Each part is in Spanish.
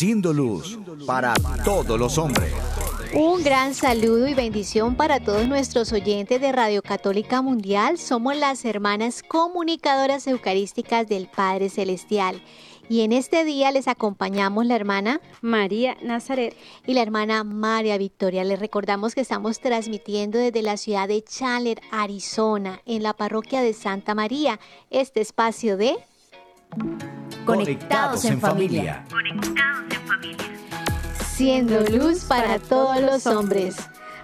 Siendo luz para todos los hombres. Un gran saludo y bendición para todos nuestros oyentes de Radio Católica Mundial. Somos las hermanas comunicadoras eucarísticas del Padre Celestial. Y en este día les acompañamos la hermana María Nazaret y la hermana María Victoria. Les recordamos que estamos transmitiendo desde la ciudad de Chandler, Arizona, en la parroquia de Santa María, este espacio de Conectados en familia. Conectados en familia. Siendo luz para todos los hombres.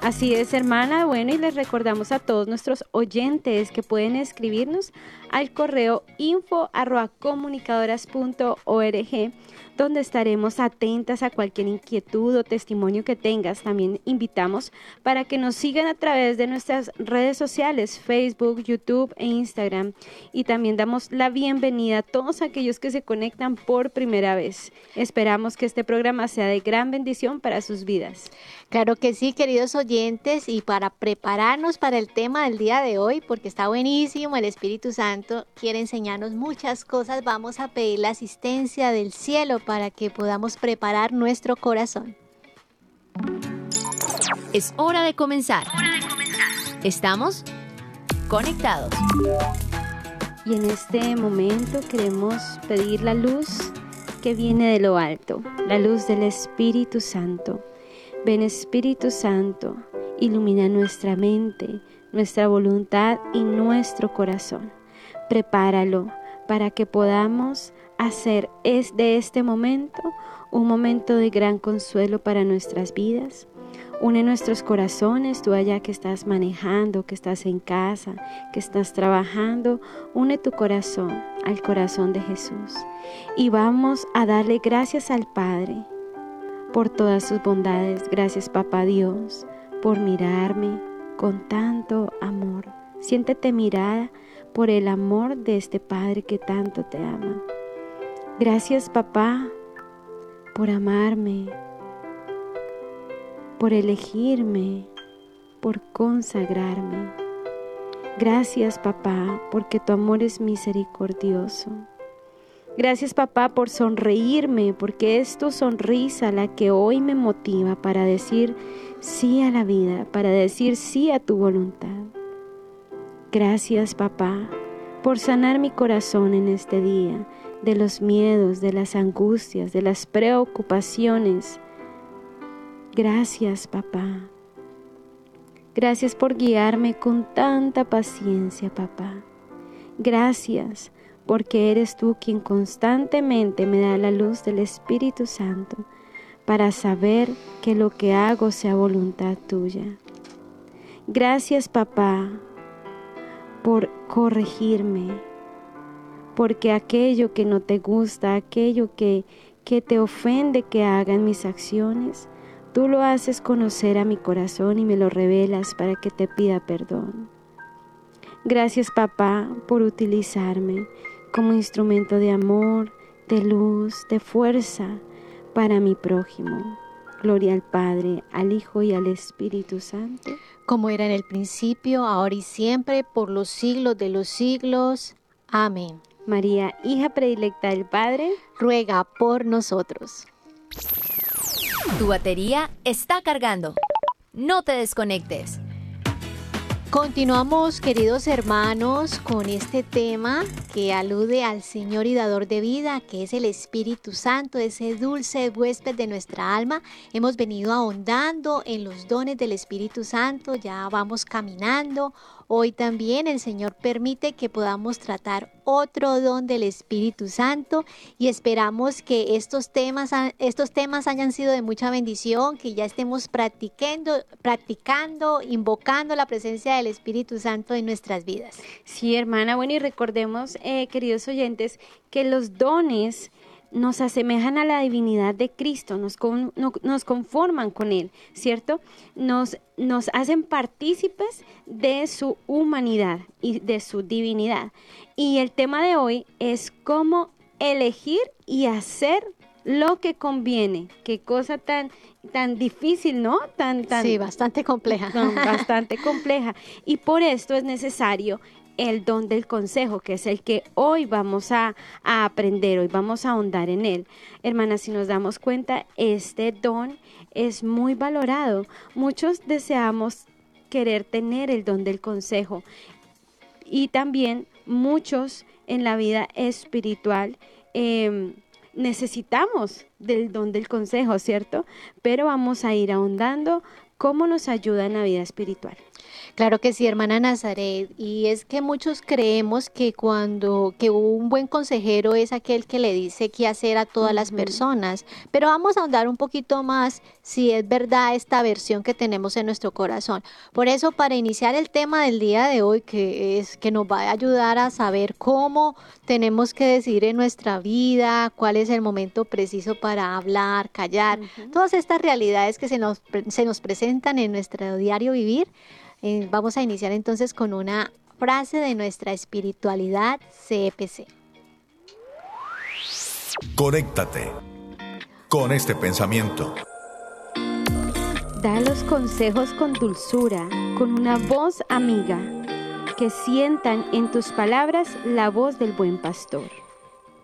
Así es, hermana. Bueno, y les recordamos a todos nuestros oyentes que pueden escribirnos al correo info donde estaremos atentas a cualquier inquietud o testimonio que tengas. También invitamos para que nos sigan a través de nuestras redes sociales, Facebook, YouTube e Instagram. Y también damos la bienvenida a todos aquellos que se conectan por primera vez. Esperamos que este programa sea de gran bendición para sus vidas. Claro que sí, queridos oyentes, y para prepararnos para el tema del día de hoy, porque está buenísimo, el Espíritu Santo quiere enseñarnos muchas cosas, vamos a pedir la asistencia del cielo para que podamos preparar nuestro corazón. Es hora de comenzar. Estamos conectados. Y en este momento queremos pedir la luz que viene de lo alto, la luz del Espíritu Santo. Ven Espíritu Santo, ilumina nuestra mente, nuestra voluntad y nuestro corazón. Prepáralo para que podamos hacer es de este momento un momento de gran consuelo para nuestras vidas. Une nuestros corazones, tú allá que estás manejando, que estás en casa, que estás trabajando, une tu corazón al corazón de Jesús. Y vamos a darle gracias al Padre por todas sus bondades. Gracias Papá Dios por mirarme con tanto amor. Siéntete mirada por el amor de este Padre que tanto te ama. Gracias papá por amarme, por elegirme, por consagrarme. Gracias papá porque tu amor es misericordioso. Gracias papá por sonreírme, porque es tu sonrisa la que hoy me motiva para decir sí a la vida, para decir sí a tu voluntad. Gracias papá por sanar mi corazón en este día de los miedos, de las angustias, de las preocupaciones. Gracias, papá. Gracias por guiarme con tanta paciencia, papá. Gracias porque eres tú quien constantemente me da la luz del Espíritu Santo para saber que lo que hago sea voluntad tuya. Gracias, papá, por corregirme, porque aquello que no te gusta, aquello que, que te ofende que hagan mis acciones, tú lo haces conocer a mi corazón y me lo revelas para que te pida perdón. Gracias papá por utilizarme como instrumento de amor, de luz, de fuerza para mi prójimo. Gloria al Padre, al Hijo y al Espíritu Santo. Como era en el principio, ahora y siempre, por los siglos de los siglos. Amén. María, hija predilecta del Padre, ruega por nosotros. Tu batería está cargando. No te desconectes. Continuamos, queridos hermanos, con este tema que alude al Señor y dador de vida, que es el Espíritu Santo, ese dulce huésped de nuestra alma. Hemos venido ahondando en los dones del Espíritu Santo, ya vamos caminando. Hoy también el Señor permite que podamos tratar otro don del Espíritu Santo y esperamos que estos temas, estos temas hayan sido de mucha bendición, que ya estemos practicando, practicando, invocando la presencia del Espíritu Santo en nuestras vidas. Sí, hermana, bueno, y recordemos, eh, queridos oyentes, que los dones nos asemejan a la divinidad de Cristo, nos, nos conforman con Él, ¿cierto? Nos, nos hacen partícipes de su humanidad y de su divinidad. Y el tema de hoy es cómo elegir y hacer lo que conviene. Qué cosa tan tan difícil, ¿no? Tan tan Sí, bastante compleja. bastante compleja. Y por esto es necesario el don del consejo, que es el que hoy vamos a, aprender, hoy vamos a ahondar en él. Hermanas, si nos damos cuenta, este don es muy valorado. Muchos deseamos querer tener el don del consejo y también muchos en la vida espiritual em, necesitamos del don del consejo, ¿cierto? Pero vamos a ir ahondando cómo nos ayuda en la vida espiritual. Claro que sí, hermana Nazaret. Y es que muchos creemos que cuando que un buen consejero es aquel que le dice qué hacer a todas las personas. Pero vamos a ahondar un poquito más si es verdad esta versión que tenemos en nuestro corazón. Por eso, para iniciar el tema del día de hoy, que es que nos va a ayudar a saber cómo tenemos que decidir en nuestra vida, cuál es el momento preciso para hablar, callar, todas estas realidades que se nos, se nos presentan en nuestro diario vivir eh, vamos a iniciar entonces con una frase de nuestra espiritualidad CPC. Conéctate con este pensamiento. Da los consejos con dulzura, con una voz amiga, que sientan en tus palabras la voz del buen pastor.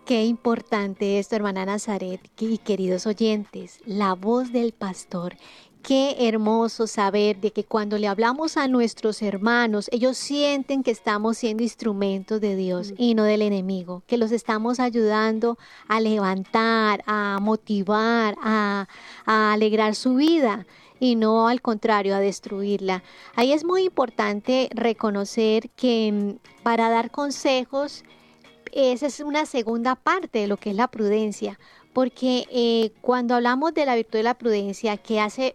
Qué importante esto, hermana Nazaret y queridos oyentes, la voz del pastor. Qué hermoso saber de que cuando le hablamos a nuestros hermanos, ellos sienten que estamos siendo instrumentos de Dios y no del enemigo, que los estamos ayudando a levantar, a motivar, a, alegrar su vida y no al contrario, a destruirla. Ahí es muy importante reconocer que mm, para dar consejos, esa es una segunda parte de lo que es la prudencia, porque eh, cuando hablamos de la virtud de la prudencia, que hace,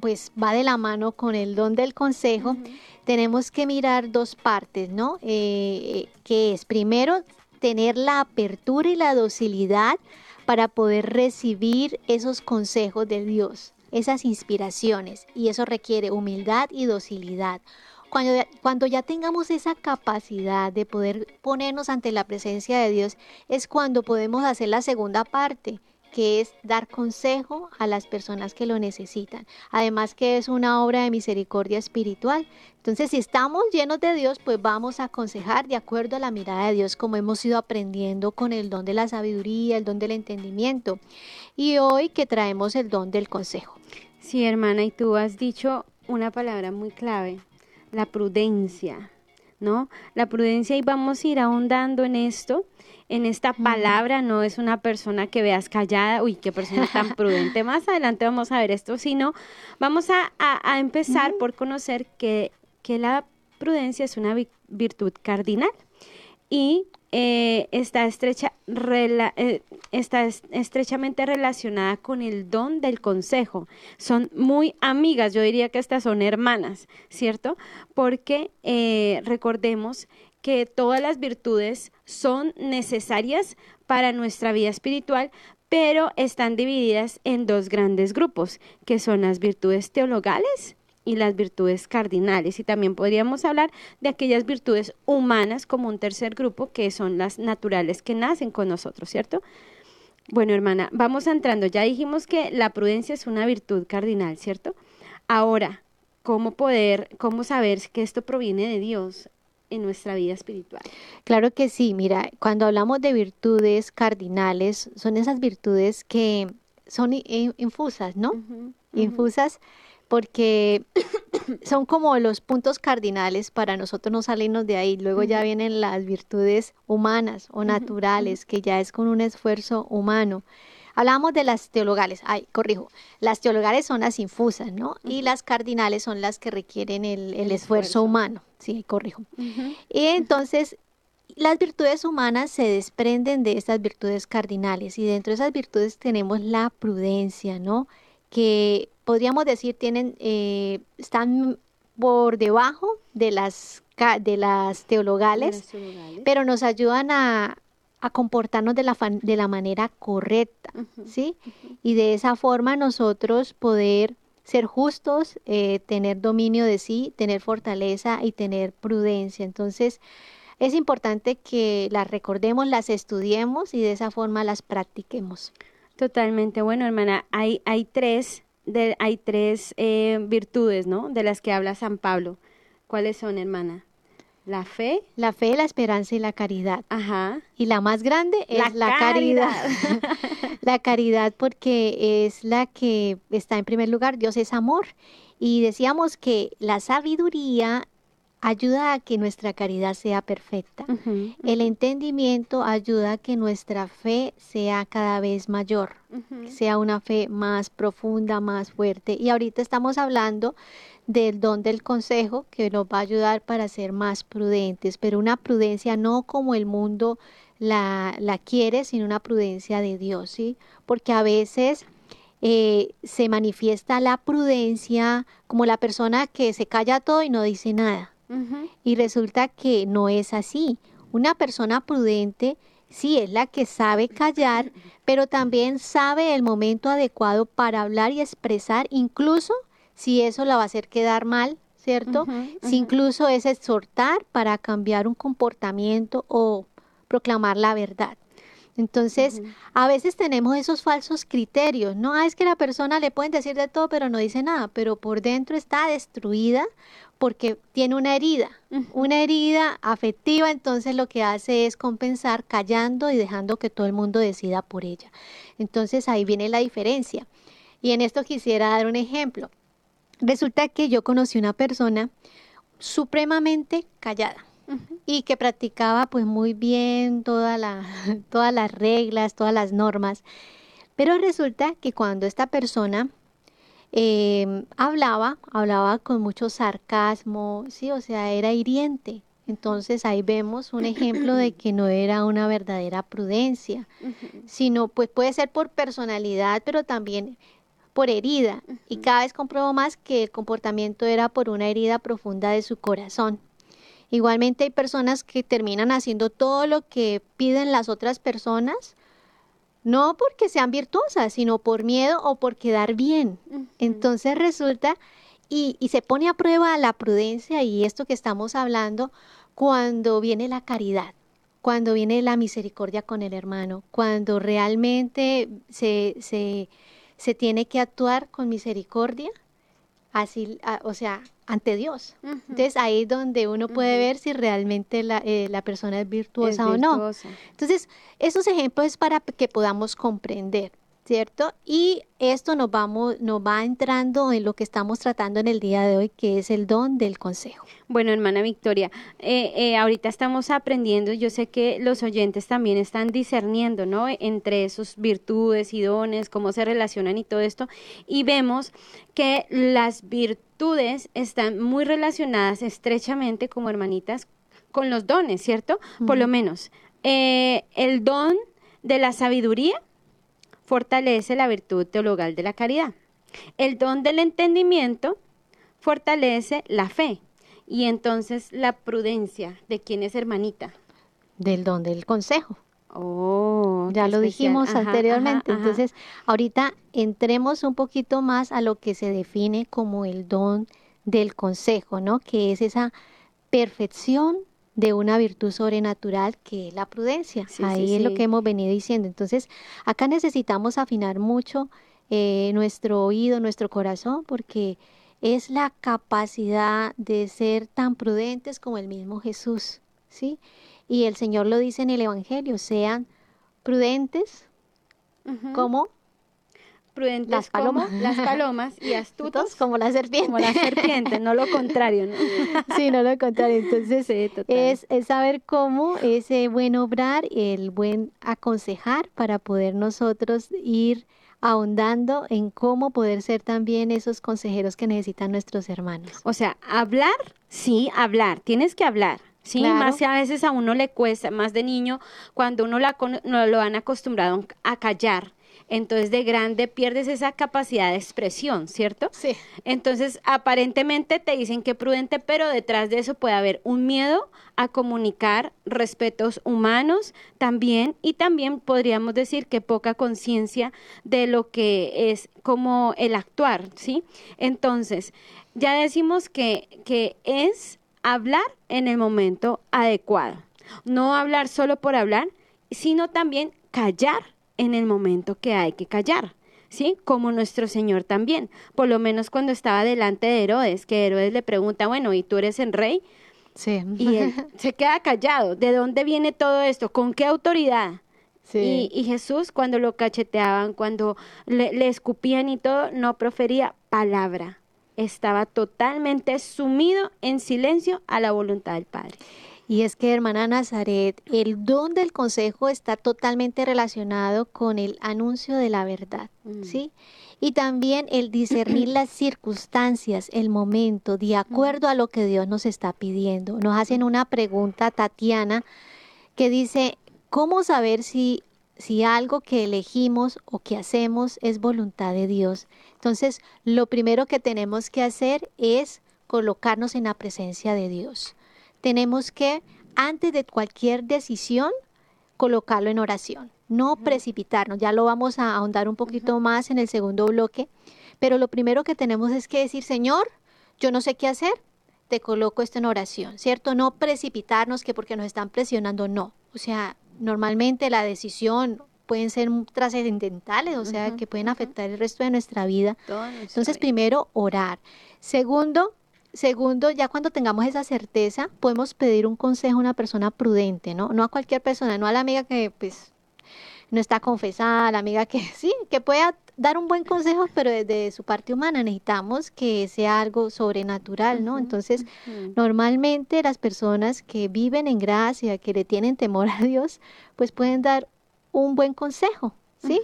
pues va de la mano con el don del consejo, tenemos que mirar dos partes, ¿no? Eh, que es primero tener la apertura y la docilidad para poder recibir esos consejos de Dios, esas inspiraciones, y eso requiere humildad y docilidad. Cuando, ya tengamos esa capacidad de poder ponernos ante la presencia de Dios, es cuando podemos hacer la segunda parte, que es dar consejo a las personas que lo necesitan. Además que es una obra de misericordia espiritual. Entonces, si estamos llenos de Dios, pues vamos a aconsejar de acuerdo a la mirada de Dios, como hemos ido aprendiendo con el don de la sabiduría, el don del entendimiento. Y hoy que traemos el don del consejo. Sí, hermana, y tú has dicho una palabra muy clave, la prudencia, ¿no? La prudencia y vamos a ir ahondando en esto, en esta palabra, no es una persona que veas callada, uy, qué persona tan prudente. Más adelante vamos a ver esto, sino vamos a, empezar por conocer que, que la prudencia es una virtud cardinal y eh, está, estrecha, eh, está estrechamente relacionada con el don del consejo. Son muy amigas, yo diría que estas son hermanas, ¿cierto? Porque eh, recordemos que todas las virtudes son necesarias para nuestra vida espiritual, pero están divididas en dos grandes grupos, que son las virtudes teologales y las virtudes cardinales. Y también podríamos hablar de aquellas virtudes humanas como un tercer grupo, que son las naturales que nacen con nosotros, ¿cierto? Bueno, hermana, vamos entrando. Ya dijimos que la prudencia es una virtud cardinal, ¿cierto? Ahora, ¿cómo poder, cómo saber que esto proviene de Dios? en nuestra vida espiritual. Claro que sí, mira, cuando hablamos de virtudes cardinales, son esas virtudes que son infusas, ¿no? Infusas porque son como los puntos cardinales para nosotros no salirnos de ahí. Luego ya vienen las virtudes humanas o naturales, que ya es con un esfuerzo humano. Hablamos de las teologales, ay, corrijo, las teologales son las infusas, ¿no? Y las cardinales son las que requieren el, esfuerzo, humano, sí, corrijo. Y entonces, las virtudes humanas se desprenden de estas virtudes cardinales y dentro de esas virtudes tenemos la prudencia, ¿no? Que podríamos decir, tienen, eh, están por debajo de las, de las teologales, pero nos ayudan a, a comportarnos de la, fan- de la manera correcta, ¿sí? Y de esa forma nosotros poder ser justos, eh, tener dominio de sí, tener fortaleza y tener prudencia. Entonces, es importante que las recordemos, las estudiemos y de esa forma las practiquemos. Totalmente. Bueno, hermana, hay, hay tres, de, hay tres eh, virtudes, ¿no? De las que habla San Pablo. ¿Cuáles son, hermana? La fe. La fe, la esperanza y la caridad. Ajá. Y la más grande es La la, caridad. la caridad porque es la que está en primer lugar. Dios es amor. Y decíamos que la sabiduría ayuda a que nuestra caridad sea perfecta. El entendimiento ayuda a que nuestra fe sea cada vez mayor, sea una fe más profunda, más fuerte. Y ahorita estamos hablando del don del consejo que nos va a ayudar para ser más prudentes, pero una prudencia no como el mundo la, la quiere, sino una prudencia de Dios, ¿sí? Porque a veces eh, se manifiesta la prudencia como la persona que se calla todo y no dice nada. Y resulta que no es así. Una persona prudente sí es la que sabe callar, pero también sabe el momento adecuado para hablar y expresar, incluso si eso la va a hacer quedar mal, ¿cierto? Si incluso es exhortar para cambiar un comportamiento o proclamar la verdad. Entonces, a veces tenemos esos falsos criterios, ¿no? Ah, es que la persona le pueden decir de todo, pero no dice nada, pero por dentro está destruida porque tiene una herida, una herida afectiva, entonces lo que hace es compensar callando y dejando que todo el mundo decida por ella. Entonces ahí viene la diferencia. Y en esto quisiera dar un ejemplo. Resulta que yo conocí una persona supremamente callada y que practicaba pues muy bien toda la, todas las reglas, todas las normas. Pero resulta que cuando esta persona eh, hablaba, hablaba con mucho sarcasmo, sí, o sea, era hiriente. Entonces ahí vemos un ejemplo de que no era una verdadera prudencia, sino pues puede ser por personalidad, pero también por herida. Y cada vez compruebo más que el comportamiento era por una herida profunda de su corazón. Igualmente hay personas que terminan haciendo todo lo que piden las otras personas, no porque sean virtuosas, sino por miedo o por quedar bien. Entonces resulta y, y se pone a prueba la prudencia y esto que estamos hablando cuando viene la caridad, cuando viene la misericordia con el hermano, cuando realmente se, se, se tiene que actuar con misericordia, así, a- o sea, ante Dios. Entonces ahí es donde uno puede ver si realmente la, eh, la persona es virtuosa Es o no. virtuosa. Entonces, esos ejemplos es para que podamos comprender, ¿cierto? Y esto nos, vamos, nos va entrando en lo que estamos tratando en el día de hoy, que es el don del consejo. Bueno, hermana Victoria, eh, eh, ahorita estamos aprendiendo, yo sé que los oyentes también están discerniendo, ¿no? Entre sus virtudes y dones, cómo se relacionan y todo esto, y vemos que las virtudes están muy relacionadas estrechamente como hermanitas con los dones, ¿cierto? Por lo menos, eh, el don de la sabiduría fortalece la virtud teologal de la caridad. El don del entendimiento fortalece la fe. Y entonces la prudencia de quién es hermanita. Del don del consejo. Oh, Ya lo especial. dijimos Ajá, anteriormente. ajá, ajá. Entonces, ahorita entremos un poquito más a lo que se define como el don del consejo, ¿no? Que es esa perfección de una virtud sobrenatural que es la prudencia. Sí, sí, Ahí es lo que hemos venido diciendo. Entonces, acá necesitamos afinar mucho eh, nuestro oído, nuestro corazón, porque es la capacidad de ser tan prudentes como el mismo Jesús, ¿sí? Y el Señor lo dice en el Evangelio, sean prudentes Ujú. como Prudentes Las como las palomas y astutos como la serpiente. como no lo contrario, ¿no? sí, no lo contrario. Entonces, Sí, es, es saber cómo ese buen obrar, el buen aconsejar para poder nosotros ir ahondando en cómo poder ser también esos consejeros que necesitan nuestros hermanos. O sea, hablar, sí, hablar, tienes que hablar. Sí, Claro. más a veces a uno le cuesta, más de niño, cuando uno la, no lo han acostumbrado a callar. Entonces de grande pierdes esa capacidad de expresión, ¿cierto? Sí. Entonces, aparentemente te dicen que prudente, pero detrás de eso puede haber un miedo a comunicar respetos humanos también y también podríamos decir que poca conciencia de lo que es como el actuar, ¿sí? Entonces, ya decimos que, que es hablar en el momento adecuado, no hablar solo por hablar, sino también callar en el momento que hay que callar. ¿sí? Como nuestro Señor también. Por lo menos cuando estaba delante de Herodes, que Herodes le pregunta, bueno, ¿y tú eres el rey? Sí. Y él se queda callado. ¿De dónde viene todo esto? ¿Con qué autoridad? Sí. Y, y Jesús, cuando lo cacheteaban, cuando le, le escupían y todo, no profería palabra. Estaba totalmente sumido en silencio a la voluntad del Padre. Y es que, hermana Nazaret, el don del consejo está totalmente relacionado con el anuncio de la verdad, Mm. ¿sí? Y también el discernir las circunstancias, el momento, de acuerdo a lo que Dios nos está pidiendo. Nos hacen una pregunta, Tatiana, que dice, ¿cómo saber si, si algo que elegimos o que hacemos es voluntad de Dios? Entonces, lo primero que tenemos que hacer es colocarnos en la presencia de Dios tenemos que, antes de cualquier decisión, colocarlo en oración. No precipitarnos, ya lo vamos a ahondar un poquito más en el segundo bloque, pero lo primero que tenemos es que decir, Señor, yo no sé qué hacer, te coloco esto en oración, ¿cierto? No precipitarnos que porque nos están presionando, no. O sea, normalmente la decisión pueden ser trascendentales, o sea, que pueden afectar el resto de nuestra vida. Nuestra Entonces, vida. primero, orar. Segundo, segundo, ya cuando tengamos esa certeza, podemos pedir un consejo a una persona prudente, ¿no? No a cualquier persona, no a la amiga que, pues, no está confesada, la amiga que sí, que pueda dar un buen consejo, pero desde su parte humana necesitamos que sea algo sobrenatural, ¿no? Entonces, normalmente las personas que viven en gracia, que le tienen temor a Dios, pues pueden dar un buen consejo, ¿sí?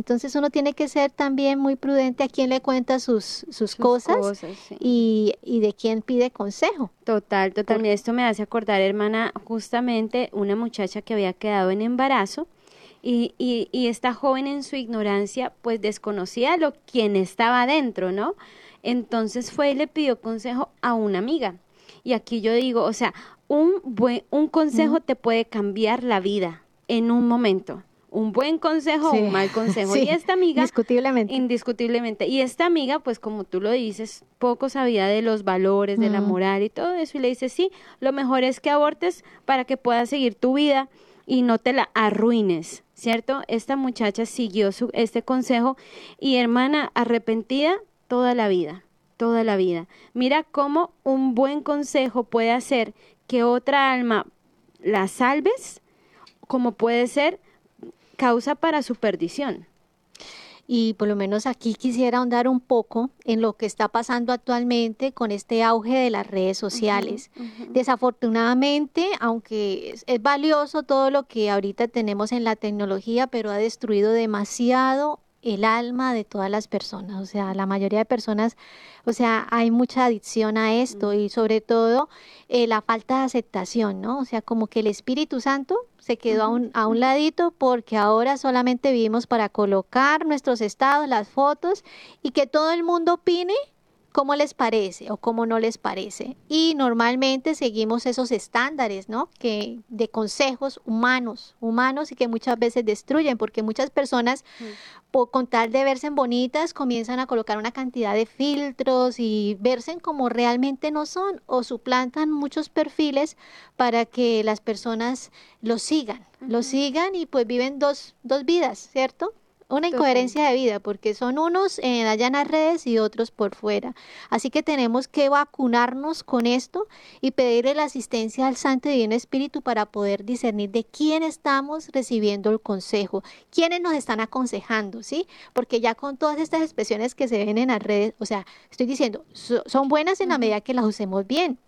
Entonces uno tiene que ser también muy prudente a quién le cuenta sus, sus, Sus cosas, sí. y, y de quién pide consejo. Total, total. Esto me hace acordar, hermana, justamente una muchacha que había quedado en embarazo y, y, y esta joven en su ignorancia pues desconocía lo quien estaba adentro, ¿no? Entonces fue y le pidió consejo a una amiga. Y aquí yo digo, o sea, un buen un consejo te puede cambiar la vida en un momento. Un buen consejo o un mal consejo. sí, y esta amiga Indiscutiblemente. Indiscutiblemente. Y esta amiga, pues como tú lo dices, poco sabía de los valores, de la Mm. moral y todo eso. Y le dice, sí, lo mejor es que abortes para que puedas seguir tu vida y no te la arruines, ¿cierto? Esta muchacha siguió su, este consejo y hermana, arrepentida toda la vida, toda la vida. Mira cómo un buen consejo puede hacer que otra alma la salves, como puede ser causa para su perdición. Y por lo menos aquí quisiera ahondar un poco en lo que está pasando actualmente con este auge de las redes sociales. Desafortunadamente, aunque es, es valioso todo lo que ahorita tenemos en la tecnología, pero ha destruido demasiado el alma de todas las personas. O sea, la mayoría de personas, o sea, hay mucha adicción a esto y sobre todo eh, la falta de aceptación, ¿no? O sea, como que el Espíritu Santo se quedó a, un, a un ladito porque ahora solamente vivimos para colocar nuestros estados, las fotos y que todo el mundo opine cómo les parece o cómo no les parece. Y normalmente seguimos esos estándares, ¿no? Que de consejos humanos, humanos y que muchas veces destruyen, porque muchas personas, por, con tal de verse bonitas, comienzan a colocar una cantidad de filtros y verse como realmente no son o suplantan muchos perfiles para que las personas los sigan, los sigan y pues viven dos, dos vidas, ¿cierto? Una incoherencia de vida, porque son unos eh, allá en las redes y otros por fuera. Así que tenemos que vacunarnos con esto y pedirle la asistencia al Santo y Divino Espíritu para poder discernir de quién estamos recibiendo el consejo, quiénes nos están aconsejando, ¿sí? Porque ya con todas estas expresiones que se ven en las redes, o sea, estoy diciendo, so- son buenas en la medida que las usemos bien,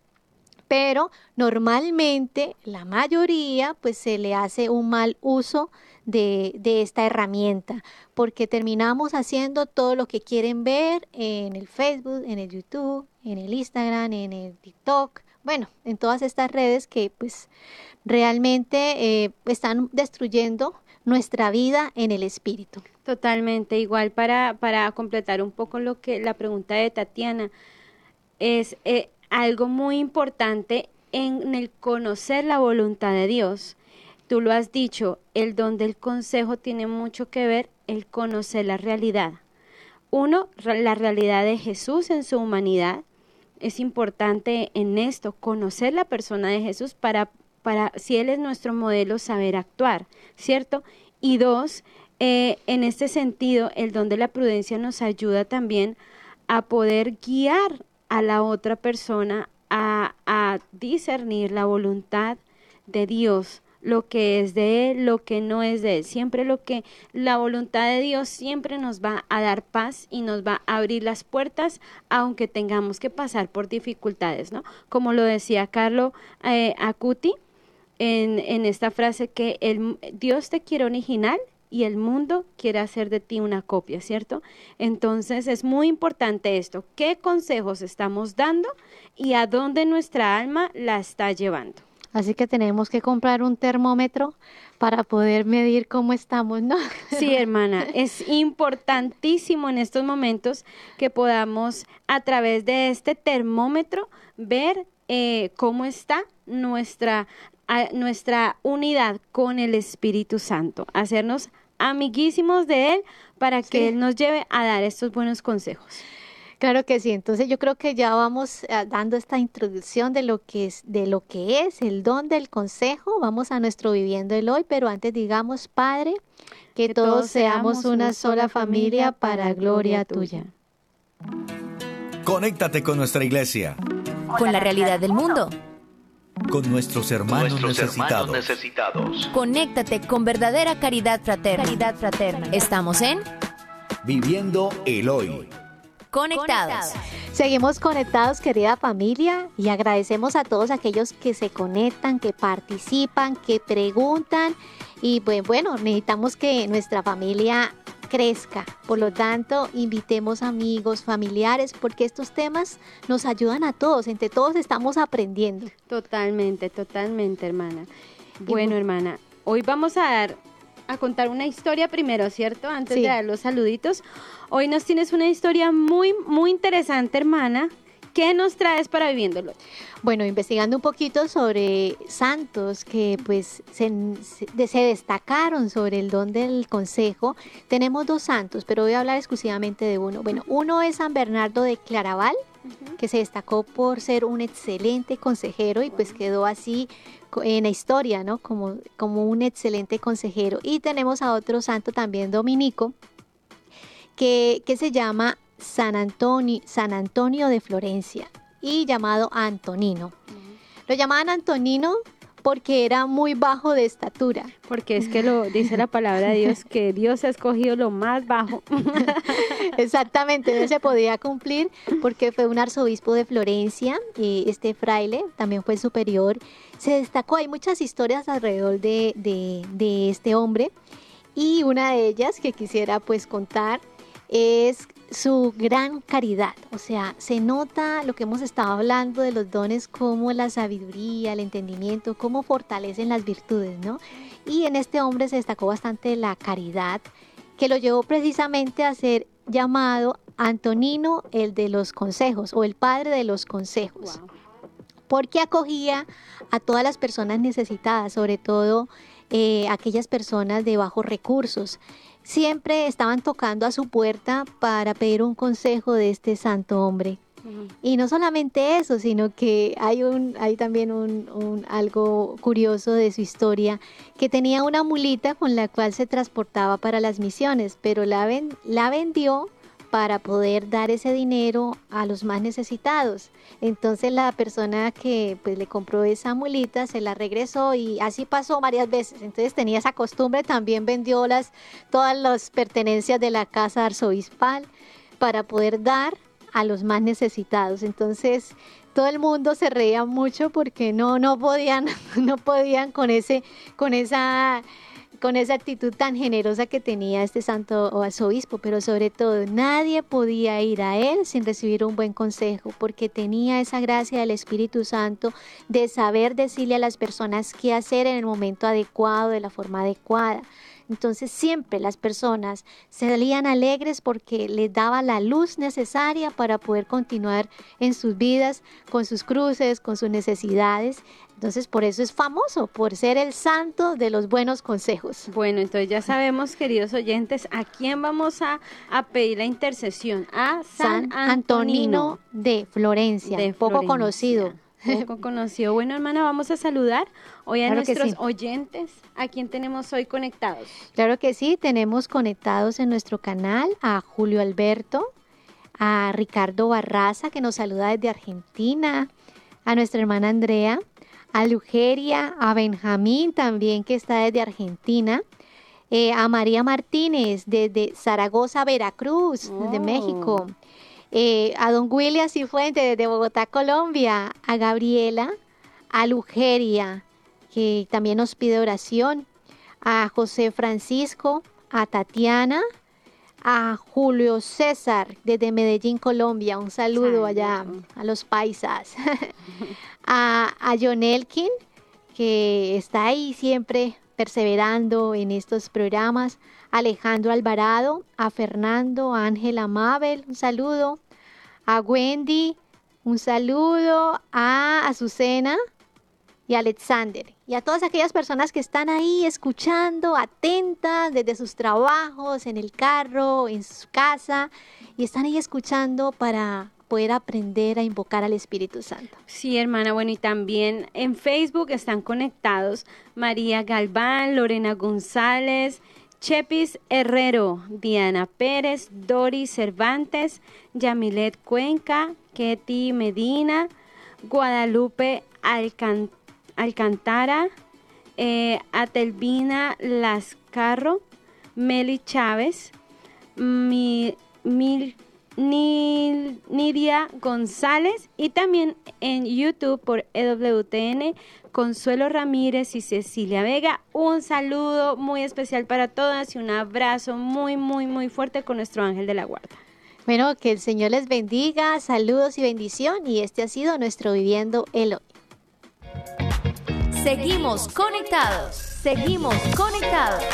pero normalmente la mayoría pues se le hace un mal uso de, esta herramienta porque terminamos haciendo todo lo que quieren ver en el Facebook, en el YouTube, en el Instagram, en el TikTok, bueno, en todas estas redes que pues realmente eh, están destruyendo nuestra vida en el Espíritu. Totalmente, igual para, para completar un poco lo que la pregunta de Tatiana, es eh, algo muy importante en el conocer la voluntad de Dios. Tú lo has dicho, el don del consejo tiene mucho que ver el conocer la realidad. Uno, la realidad de Jesús en su humanidad. Es importante en esto conocer la persona de Jesús para, para si Él es nuestro modelo, saber actuar, ¿cierto? Y dos, eh, en este sentido, el don de la prudencia nos ayuda también a poder guiar a la otra persona a, a discernir la voluntad de Dios, lo que es de Él, lo que no es de Él. Siempre lo que la voluntad de Dios siempre nos va a dar paz y nos va a abrir las puertas, aunque tengamos que pasar por dificultades, ¿no? Como lo decía Carlo eh, Acuti en, en esta frase que el, Dios te quiere original y el mundo quiere hacer de ti una copia, ¿cierto? Entonces es muy importante esto, qué consejos estamos dando y a dónde nuestra alma la está llevando. Así que tenemos que comprar un termómetro para poder medir cómo estamos, ¿no? Sí, hermana, es importantísimo en estos momentos que podamos a través de este termómetro ver eh, cómo está nuestra, nuestra unidad con el Espíritu Santo, hacernos amiguísimos de Él para que Él nos lleve a dar estos buenos consejos. Claro que sí. Entonces yo creo que ya vamos eh, dando esta introducción de lo que es, de lo que es el don del consejo. Vamos a nuestro viviendo el hoy, pero antes digamos, Padre, que, todos, seamos una sola familia para gloria tuya. Conéctate con nuestra iglesia. Con la realidad del mundo. Con nuestros hermanos, Nuestros necesitados. hermanos necesitados. Conéctate con verdadera caridad fraterna. Caridad fraterna. Estamos en Viviendo el hoy. Conectados. Seguimos conectados, querida familia, y agradecemos a todos aquellos que se conectan, que participan, que preguntan. Y pues bueno, necesitamos que nuestra familia crezca. Por lo tanto, invitemos amigos, familiares, porque estos temas nos ayudan a todos. Entre todos estamos aprendiendo. Totalmente, totalmente, hermana. Bueno, hermana, hoy vamos a dar a contar una historia primero, ¿cierto? Antes Sí. de dar los saluditos. Hoy nos tienes una historia muy, muy interesante, hermana. ¿Qué nos traes para viviéndolo? Bueno, investigando un poquito sobre santos que pues se, se- se destacaron sobre el don del consejo, tenemos dos santos, pero voy a hablar exclusivamente de uno. Bueno, uno es San Bernardo de Claraval, que se destacó por ser un excelente consejero y pues quedó así en la historia, ¿no? Como, como un excelente consejero. Y tenemos a otro santo también dominico, que, que se llama San Antonio, San Antonio de Florencia y llamado Antonino. Lo llamaban Antonino porque era muy bajo de estatura. Porque es que lo dice la palabra de Dios, que Dios ha escogido lo más bajo. Exactamente, no se podía cumplir porque fue un arzobispo de Florencia, y este fraile también fue superior. Se destacó, hay muchas historias alrededor de, de- de este hombre y una de ellas que quisiera pues contar es su gran caridad, o sea, se nota lo que hemos estado hablando de los dones como la sabiduría, el entendimiento, cómo fortalecen las virtudes, ¿no? Y en este hombre se destacó bastante la caridad, que lo llevó precisamente a ser llamado Antonino el de los consejos o el padre de los consejos, porque acogía a todas las personas necesitadas, sobre todo eh, aquellas personas de bajos recursos. Siempre estaban tocando a su puerta para pedir un consejo de este santo hombre. Y no solamente eso, sino que hay un, hay también un, un- algo curioso de su historia, que tenía una mulita con la cual se transportaba para las misiones, pero la, ven- la vendió para poder dar ese dinero a los más necesitados. Entonces la persona que pues le compró esa mulita se la regresó y así pasó varias veces. Entonces tenía esa costumbre, también vendió las todas las pertenencias de la casa arzobispal para poder dar a los más necesitados. Entonces todo el mundo se reía mucho porque no no podían no podían con ese con esa con esa actitud tan generosa que tenía este santo o pero sobre todo nadie podía ir a él sin recibir un buen consejo, porque tenía esa gracia del Espíritu Santo de saber decirle a las personas qué hacer en el momento adecuado, de la forma adecuada. Entonces siempre las personas salían alegres porque les daba la luz necesaria para poder continuar en sus vidas, con sus cruces, con sus necesidades. Entonces por eso es famoso, por ser el santo de los buenos consejos. Bueno, entonces ya sabemos, queridos oyentes, a quién vamos a, a pedir la intercesión. A San, San Antonino de Florencia, de poco Florencia. conocido. Poco conocido. Bueno, hermana, vamos a saludar hoy a Claro nuestros sí. oyentes. ¿A quién tenemos hoy conectados? Claro que sí, tenemos conectados en nuestro canal a Julio Alberto, a Ricardo Barraza, que nos saluda desde Argentina, a nuestra hermana Andrea, a Lugeria, a Benjamín también, que está desde Argentina, eh, a María Martínez desde Zaragoza, Veracruz, desde Oh. México, eh, a don William Cifuentes desde Bogotá, Colombia, a Gabriela, a Lugeria, que también nos pide oración, a José Francisco, a Tatiana, a Julio César desde Medellín, Colombia. Un saludo allá a los paisas. a, a John Elkin, que está ahí siempre perseverando en estos programas. Alejandro Alvarado, a Fernando, a Ángela Mabel, un saludo. A Wendy, un saludo. A Azucena y a Alexander. Y a todas aquellas personas que están ahí escuchando, atentas desde sus trabajos, en el carro, en su casa, y están ahí escuchando para poder aprender a invocar al Espíritu Santo. Sí, hermana. Bueno, y también en Facebook están conectados María Galván, Lorena González, Chepis Herrero, Diana Pérez, Dori Cervantes, Yamilet Cuenca, Ketty Medina, Guadalupe Alcan- Alcantara, eh, Atelvina Lascarro, Meli Chávez, mi, Mil- Nidia González y también en YouTube por EWTN Consuelo Ramírez y Cecilia Vega. Un saludo muy especial para todas y un abrazo muy, muy, muy fuerte con nuestro ángel de la guarda. Bueno, que el Señor les bendiga, saludos y bendición, y este ha sido nuestro Viviendo el Hoy. Seguimos conectados. Seguimos conectados.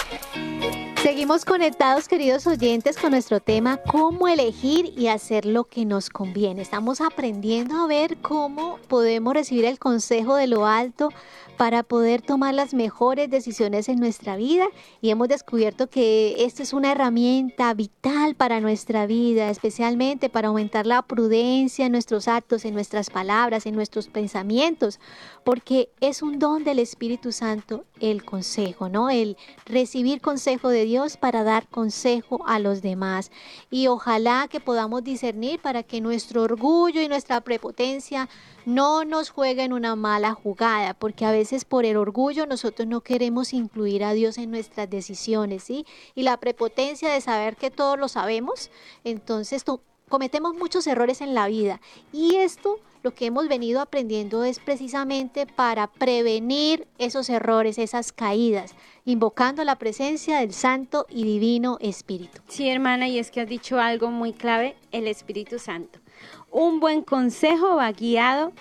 Seguimos conectados, queridos oyentes, con nuestro tema cómo elegir y hacer lo que nos conviene. Estamos aprendiendo a ver cómo podemos recibir el consejo de lo alto para poder tomar las mejores decisiones en nuestra vida y hemos descubierto que esta es una herramienta vital para nuestra vida, especialmente para aumentar la prudencia en nuestros actos, en nuestras palabras, en nuestros pensamientos, porque es un don del Espíritu Santo el consejo, ¿no? El recibir consejo de Dios para dar consejo a los demás. Y ojalá que podamos discernir para que nuestro orgullo y nuestra prepotencia no nos jueguen una mala jugada, porque a veces por el orgullo nosotros no queremos incluir a Dios en nuestras decisiones, ¿sí? Y la prepotencia de saber que todo lo sabemos, entonces to- cometemos muchos errores en la vida. Y esto lo que hemos venido aprendiendo es precisamente para prevenir esos errores, esas caídas, invocando la presencia del Santo y Divino Espíritu. Sí, hermana, y es que has dicho algo muy clave, el Espíritu Santo. Un buen consejo va guiado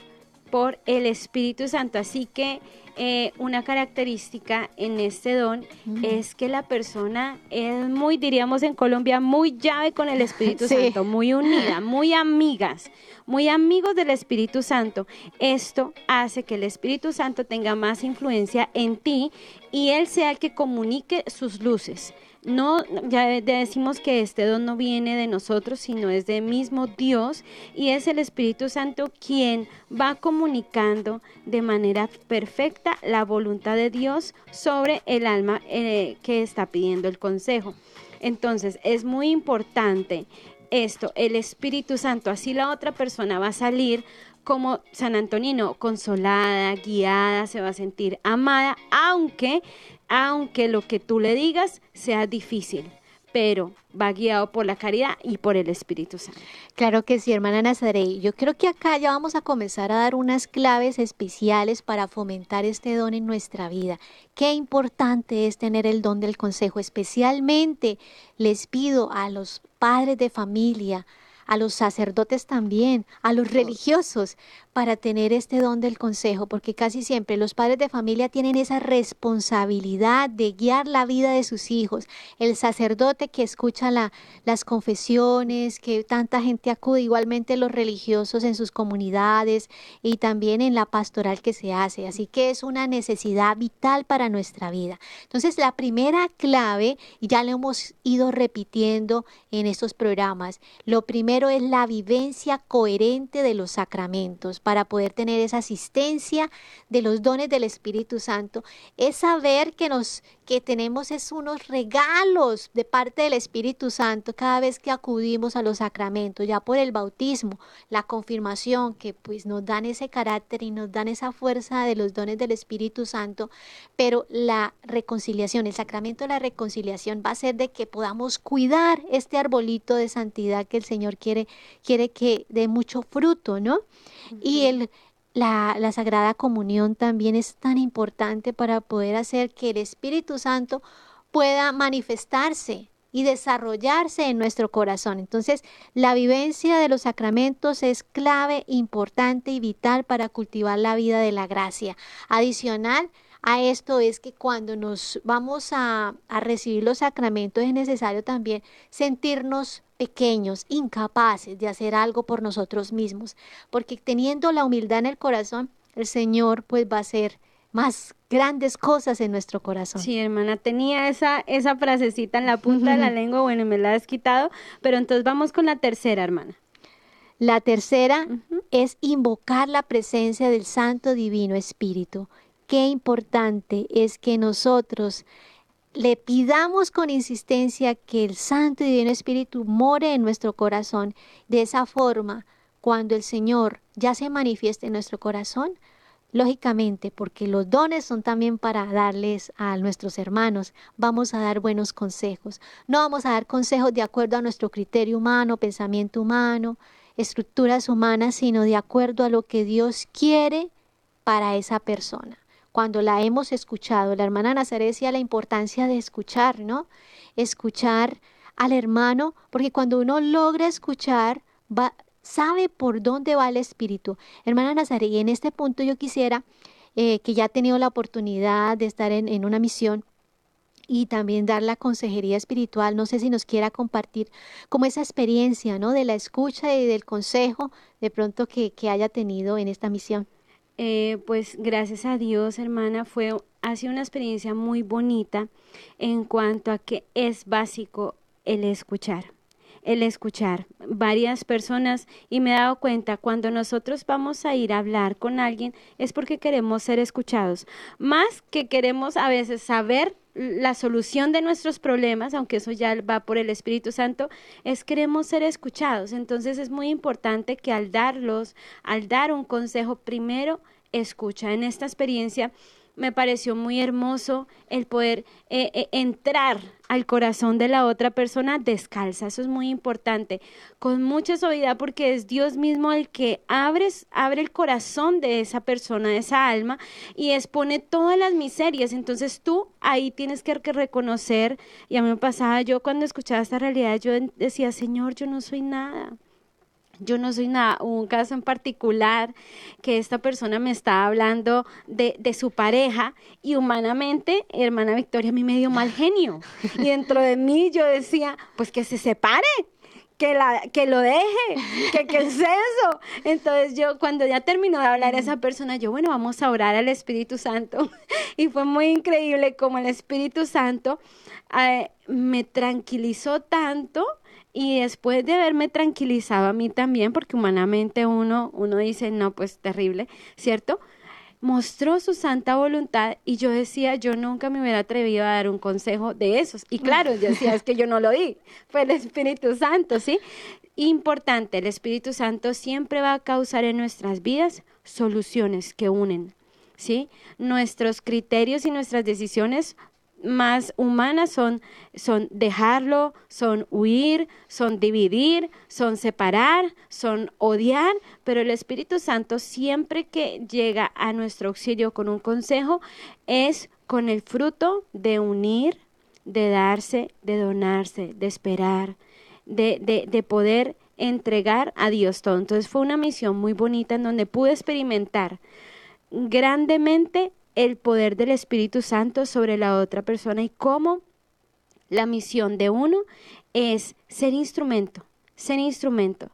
por el Espíritu Santo, así que eh, una característica en este don es que la persona es muy, diríamos en Colombia, muy llave con el Espíritu Sí. Santo, muy unida, muy amigas, muy amigos del Espíritu Santo. Esto hace que el Espíritu Santo tenga más influencia en ti y Él sea el que comunique sus luces. No, ya de- decimos que este don no viene de nosotros, sino es de mismo Dios y es el Espíritu Santo quien va comunicando de manera perfecta la voluntad de Dios sobre el alma eh, que está pidiendo el consejo. Entonces es muy importante esto, el Espíritu Santo, así la otra persona va a salir como San Antonino, consolada, guiada, se va a sentir amada, aunque, aunque lo que tú le digas sea difícil, pero va guiado por la caridad y por el Espíritu Santo. Claro que sí, hermana Nazarey. Yo creo que acá ya vamos a comenzar a dar unas claves especiales para fomentar este don en nuestra vida. Qué importante es tener el don del consejo. Especialmente les pido a los padres de familia, a los sacerdotes también, a los religiosos, para tener este don del consejo, porque casi siempre los padres de familia tienen esa responsabilidad de guiar la vida de sus hijos. El sacerdote que escucha la, las confesiones, que tanta gente acude, igualmente los religiosos en sus comunidades y también en la pastoral que se hace. Así que es una necesidad vital para nuestra vida. Entonces, la primera clave, y ya lo hemos ido repitiendo en estos programas, lo primero es la vivencia coherente de los sacramentos para poder tener esa asistencia de los dones del Espíritu Santo, es saber que nos que tenemos es unos regalos de parte del Espíritu Santo cada vez que acudimos a los sacramentos, ya por el bautismo, la confirmación, que pues nos dan ese carácter y nos dan esa fuerza de los dones del Espíritu Santo, pero la reconciliación, el sacramento de la reconciliación va a ser de que podamos cuidar este arbolito de santidad que el Señor quiere, quiere que dé mucho fruto, ¿no? Y el la, Sagrada Comunión también es tan importante para poder hacer que el Espíritu Santo pueda manifestarse y desarrollarse en nuestro corazón. Entonces, la vivencia de los sacramentos es clave, importante y vital para cultivar la vida de la gracia. Adicional, a esto es que cuando nos vamos a, a, recibir los sacramentos es necesario también sentirnos pequeños, incapaces de hacer algo por nosotros mismos, porque teniendo la humildad en el corazón, el Señor pues va a hacer más grandes cosas en nuestro corazón. Sí, hermana, tenía esa, esa frasecita en la punta de la lengua, bueno, me la has quitado, pero entonces vamos con la tercera, hermana. La tercera es invocar la presencia del Santo Divino Espíritu. Qué importante es que nosotros le pidamos con insistencia que el Santo y Divino Espíritu more en nuestro corazón. De esa forma, cuando el Señor ya se manifieste en nuestro corazón, lógicamente, porque los dones son también para darles a nuestros hermanos, vamos a dar buenos consejos. No vamos a dar consejos de acuerdo a nuestro criterio humano, pensamiento humano, estructuras humanas, sino de acuerdo a lo que Dios quiere para esa persona cuando la hemos escuchado. La hermana Nazaret decía la importancia de escuchar, ¿no? Escuchar al hermano, porque cuando uno logra escuchar, va, sabe por dónde va el espíritu. Hermana Nazaret, y en este punto yo quisiera, eh, que ya ha tenido la oportunidad de estar en, una misión, y también dar la consejería espiritual. No sé si nos quiera compartir como esa experiencia, ¿no? De la escucha y del consejo de pronto que haya tenido en esta misión. Eh, pues gracias a Dios, hermana, fue ha sido una experiencia muy bonita en cuanto a que es básico el escuchar el escuchar varias personas. Y me he dado cuenta cuando nosotros vamos a ir a hablar con alguien es porque queremos ser escuchados, más que queremos a veces saber la solución de nuestros problemas, aunque eso ya va por el Espíritu Santo, es queremos ser escuchados. Entonces es muy importante que al darlos, al dar un consejo, primero escucha. En esta experiencia me pareció muy hermoso el poder eh, eh, entrar al corazón de la otra persona descalza. Eso es muy importante, con mucha suavidad porque es Dios mismo el que abre, abre el corazón de esa persona, de esa alma y expone todas las miserias. Entonces tú ahí tienes que reconocer, y a mí me pasaba yo cuando escuchaba esta realidad, yo decía, Señor, yo no soy nada yo no soy nada, un caso en particular que esta persona me estaba hablando de, de, su pareja y humanamente, hermana Victoria, a mí me dio mal genio. Y dentro de mí yo decía, pues que se separe, que, la, que lo deje, que qué es eso. Entonces yo cuando ya terminó de hablar esa persona, yo, bueno, vamos a orar al Espíritu Santo. Y fue muy increíble como el Espíritu Santo eh, me tranquilizó tanto y después de haberme tranquilizado a mí también, porque humanamente uno, uno dice, no, pues terrible, ¿cierto? Mostró su santa voluntad y yo decía, yo nunca me hubiera atrevido a dar un consejo de esos. Y claro, yo decía, es que yo no lo di, fue el Espíritu Santo, ¿sí? Importante, el Espíritu Santo siempre va a causar en nuestras vidas soluciones que unen, ¿sí? Nuestros criterios y nuestras decisiones más humanas son, son dejarlo, son huir, son dividir, son separar, son odiar, pero el Espíritu Santo siempre que llega a nuestro auxilio con un consejo es con el fruto de unir, de darse, de donarse, de esperar, de, de, de poder entregar a Dios todo. Entonces fue una misión muy bonita en donde pude experimentar grandemente el poder del Espíritu Santo sobre la otra persona y cómo la misión de uno es ser instrumento, ser instrumento.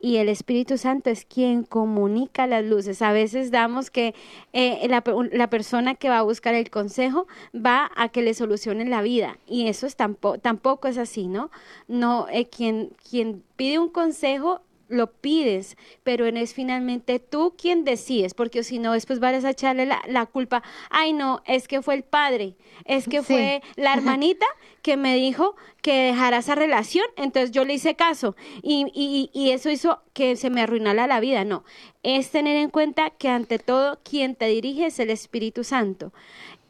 Y el Espíritu Santo es quien comunica las luces. A veces damos que eh, la, persona que va a buscar el consejo va a que le solucionen la vida. Y eso es tampoco, tampoco es así, ¿no? No, eh, quien, quien pide un consejo lo pides, pero es finalmente tú quien decides, porque si no, después vas a echarle la, culpa, ay no, es que fue el padre, es que fue la hermanita que me dijo que dejara esa relación, entonces yo le hice caso y, y, y eso hizo que se me arruinara la vida, no, es tener en cuenta que ante todo quien te dirige es el Espíritu Santo.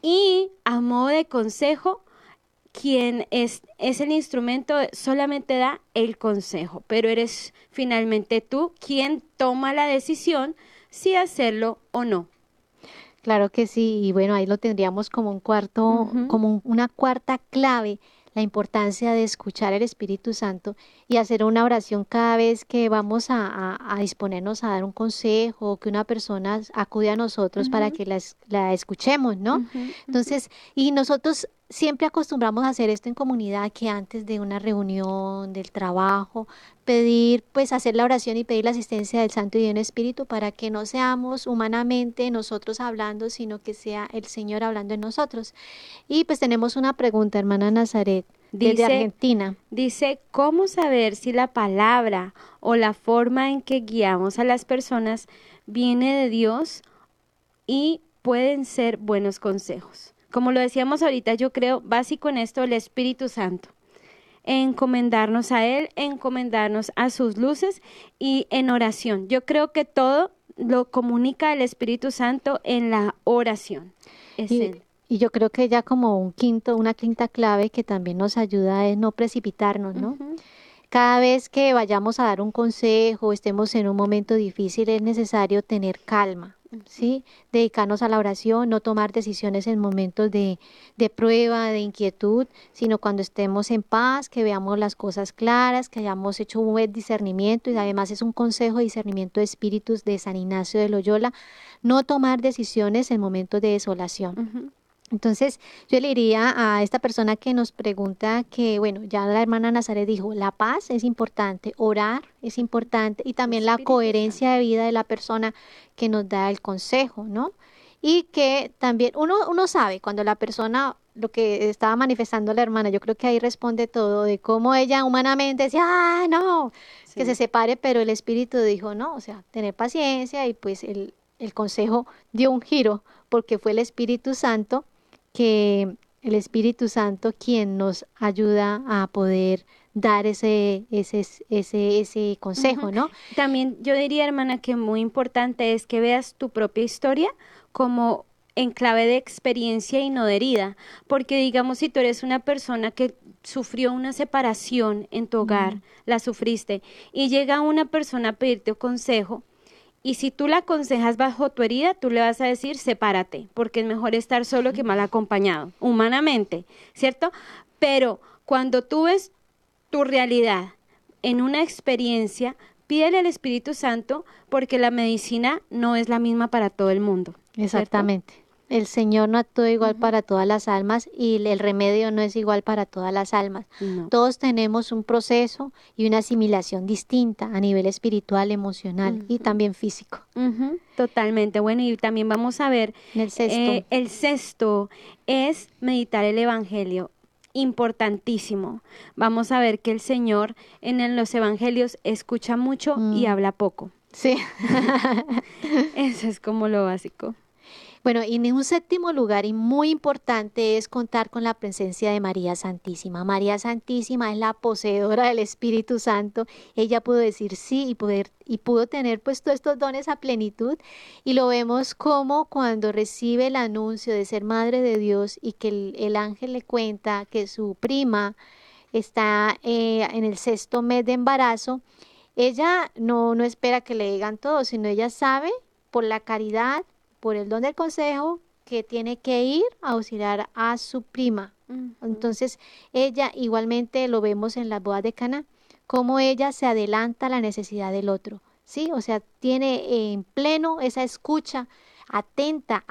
Y a modo de consejo, quien es, es el instrumento solamente da el consejo, pero eres finalmente tú quien toma la decisión si hacerlo o no. Claro que sí, y bueno, ahí lo tendríamos como un cuarto, como una cuarta clave, la importancia de escuchar el Espíritu Santo y hacer una oración cada vez que vamos a, disponernos a dar un consejo o que una persona acude a nosotros para que la, la escuchemos, ¿no? Entonces, y nosotros siempre acostumbramos a hacer esto en comunidad, que antes de una reunión, del trabajo, pedir, pues hacer la oración y pedir la asistencia del Santo y Divino Espíritu para que no seamos humanamente nosotros hablando, sino que sea el Señor hablando en nosotros. Y pues tenemos una pregunta, hermana Nazaret, desde Argentina. Dice, ¿cómo saber si la palabra o la forma en que guiamos a las personas viene de Dios y pueden ser buenos consejos? Como lo decíamos ahorita, yo creo básico en esto el Espíritu Santo. Encomendarnos a Él, encomendarnos a sus luces y en oración. Yo creo que todo lo comunica el Espíritu Santo en la oración. y, y, yo creo que ya como un quinto, una quinta clave que también nos ayuda es no precipitarnos, ¿no? Cada vez que vayamos a dar un consejo, estemos en un momento difícil, es necesario tener calma ¿sí? Dedicarnos a la oración, no tomar decisiones en momentos de, de, prueba, de inquietud, sino cuando estemos en paz, que veamos las cosas claras, que hayamos hecho un buen discernimiento y además es un consejo de discernimiento de espíritus de San Ignacio de Loyola, no tomar decisiones en momentos de desolación. Entonces, yo le diría a esta persona que nos pregunta que, bueno, ya la hermana Nazaret dijo, la paz es importante, orar es importante y también la coherencia de vida de la persona que nos da el consejo, ¿no? Y que también uno, uno sabe cuando la persona, lo que estaba manifestando la hermana, yo creo que ahí responde todo, de cómo ella humanamente decía, ah, no, que se separe, pero el espíritu dijo, no, o sea, tener paciencia y pues el, el consejo dio un giro porque fue el Espíritu Santo que el Espíritu Santo quien nos ayuda a poder dar ese, ese, ese, ese consejo, ¿no? También yo diría, hermana, que muy importante es que veas tu propia historia como en clave de experiencia y no de herida, porque digamos si tú eres una persona que sufrió una separación en tu hogar, la sufriste, y llega una persona a pedirte un consejo, y si tú la aconsejas bajo tu herida, tú le vas a decir, sepárate, porque es mejor estar solo que mal acompañado, humanamente, ¿cierto? Pero cuando tú ves tu realidad en una experiencia, pídele al Espíritu Santo porque la medicina no es la misma para todo el mundo. Exactamente. El Señor no actúa igual para todas las almas y el remedio no es igual para todas las almas. Todos tenemos un proceso y una asimilación distinta a nivel espiritual, emocional y también físico. Totalmente. Bueno, y también vamos a ver el sexto. Eh, el sexto es meditar el Evangelio importantísimo. Vamos a ver que el Señor en los evangelios escucha mucho y mm. habla poco. Sí. Eso es como lo básico. Bueno, y en un séptimo lugar y muy importante es contar con la presencia de María Santísima. María Santísima es la poseedora del Espíritu Santo. Ella pudo decir sí y poder y pudo tener pues todos estos dones a plenitud y lo vemos como cuando recibe el anuncio de ser madre de Dios y que el, ángel le cuenta que su prima está eh, en el sexto mes de embarazo, ella no, no espera que le digan todo, sino ella sabe por la caridad por el don del consejo que tiene que ir a auxiliar a su prima. Entonces, ella igualmente lo vemos en las bodas de Cana, cómo ella se adelanta a la necesidad del otro, ¿sí? O sea, tiene en pleno esa escucha atenta,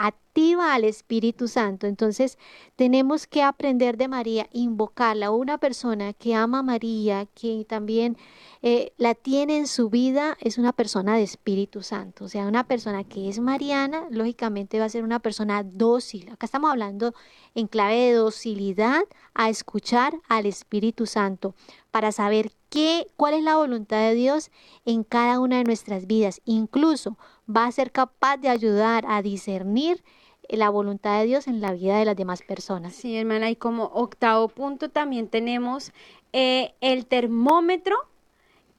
al Espíritu Santo. Entonces, tenemos que aprender de María, invocarla. Una persona que ama a María, que también eh, la tiene en su vida, es una persona de Espíritu Santo. O sea, una persona que es mariana, lógicamente va a ser una persona dócil. Acá estamos hablando en clave de docilidad a escuchar al Espíritu Santo para saber qué, cuál es la voluntad de Dios en cada una de nuestras vidas. Incluso va a ser capaz de ayudar a discernir la voluntad de Dios en la vida de las demás personas. Sí, hermana, y como octavo punto también tenemos eh, el termómetro,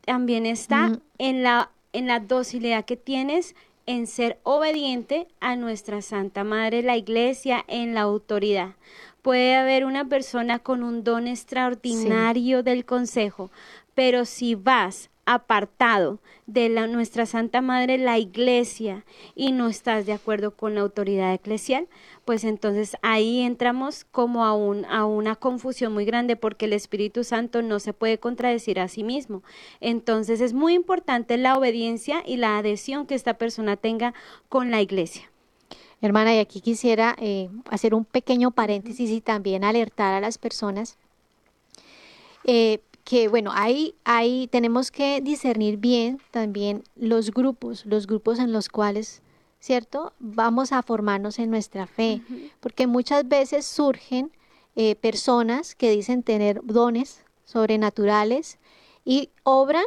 también está en, la, en la docilidad que tienes en ser obediente a nuestra Santa Madre, la Iglesia, en la autoridad. Puede haber una persona con un don extraordinario del consejo, pero si vas apartado de nuestra Santa Madre, la Iglesia, y no estás de acuerdo con la autoridad eclesial, pues entonces ahí entramos como a, a una confusión muy grande porque el Espíritu Santo no se puede contradecir a sí mismo. Entonces es muy importante la obediencia y la adhesión que esta persona tenga con la Iglesia. Hermana, y aquí quisiera eh, hacer un pequeño paréntesis y también alertar a las personas. Eh, que bueno, ahí, ahí tenemos que discernir bien también los grupos, los grupos en los cuales, ¿cierto? Vamos a formarnos en nuestra fe, porque muchas veces surgen eh, personas que dicen tener dones sobrenaturales y obran